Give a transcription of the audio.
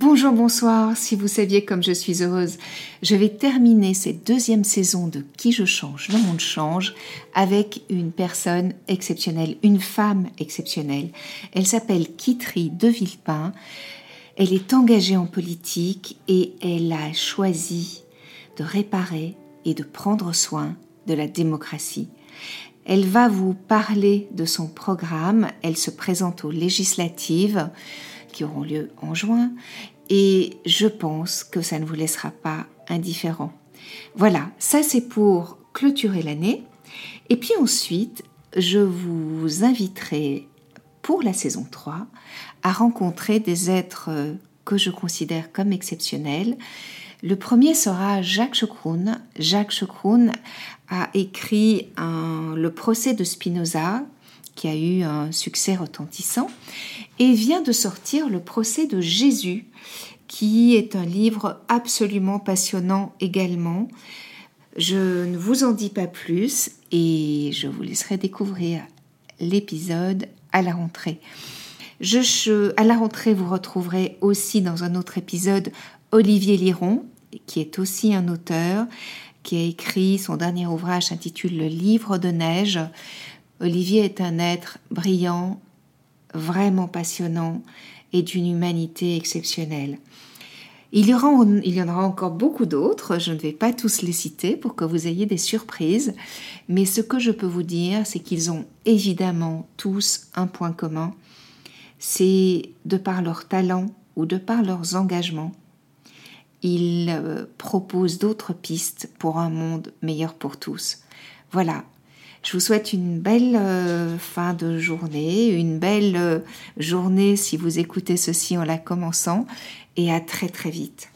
Bonjour, bonsoir. Si vous saviez comme je suis heureuse, je vais terminer cette deuxième saison de Qui je change, le monde change, avec une personne exceptionnelle, une femme exceptionnelle. Elle s'appelle Kitry de Villepin. Elle est engagée en politique et elle a choisi de réparer et de prendre soin de la démocratie. Elle va vous parler de son programme. Elle se présente aux législatives qui auront lieu en juin et je pense que ça ne vous laissera pas indifférent. Voilà, ça c'est pour clôturer l'année. Et puis ensuite, je vous inviterai pour la saison 3 à rencontrer des êtres que je considère comme exceptionnels. Le premier sera Jacques Chokroun. Jacques Chokroun a écrit le procès de Spinoza qui a eu un succès retentissant, et vient de sortir Le procès de Jésus, qui est un livre absolument passionnant également. Je ne vous en dis pas plus et je vous laisserai découvrir l'épisode à la rentrée. Je, à la rentrée, vous retrouverez aussi dans un autre épisode Olivier Liron, qui est aussi un auteur, qui a écrit son dernier ouvrage intitulé Le livre de neige. Olivier est un être brillant, vraiment passionnant et d'une humanité exceptionnelle. Il y, aura, il y en aura encore beaucoup d'autres, je ne vais pas tous les citer pour que vous ayez des surprises, mais ce que je peux vous dire, c'est qu'ils ont évidemment tous un point commun, c'est de par leur talent ou de par leurs engagements, ils euh, proposent d'autres pistes pour un monde meilleur pour tous. Voilà, je vous souhaite une belle euh, fin de journée, une belle euh, journée si vous écoutez ceci en la commençant, et à très très vite.